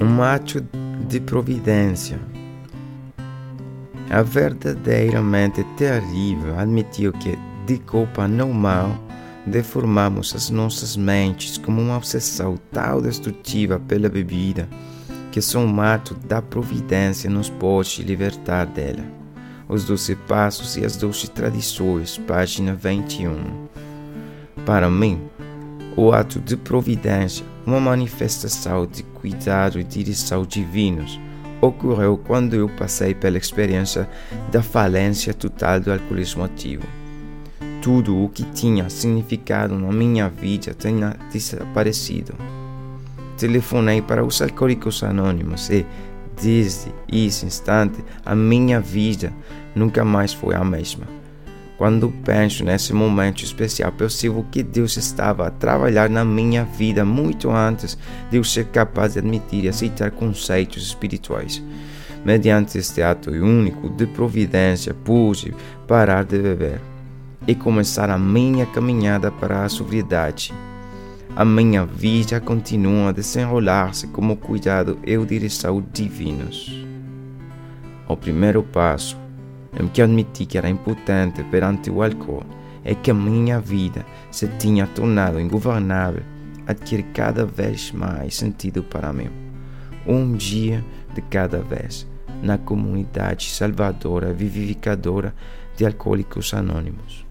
um ato de providência. É verdadeiramente terrível admitir que, de culpa normal, deformamos as nossas mentes como uma obsessão tão destrutiva pela bebida que só um ato da providência nos pode libertar dela. Os Doze Passos e as Doze Tradições, página 21. Para mim, o ato de providência, uma manifestação de cuidado e direção divinos, ocorreu quando eu passei pela experiência da falência total do alcoolismo ativo. Tudo o que tinha significado na minha vida tinha desaparecido. Telefonei para os Alcoólicos Anônimos e, desde esse instante, a minha vida nunca mais foi a mesma. Quando penso nesse momento especial, percebo que Deus estava a trabalhar na minha vida muito antes de eu ser capaz de admitir e aceitar conceitos espirituais. Mediante este ato único de providência, pude parar de beber e começar a minha caminhada para a sobriedade. A minha vida continua a desenrolar-se como cuidado e direção divinos. O primeiro passo em que admiti que era impotente perante o álcool é que a minha vida se tinha tornado ingovernável, adquirir cada vez mais sentido para mim. Um dia de cada vez, na comunidade salvadora, vivificadora de Alcoólicos Anônimos.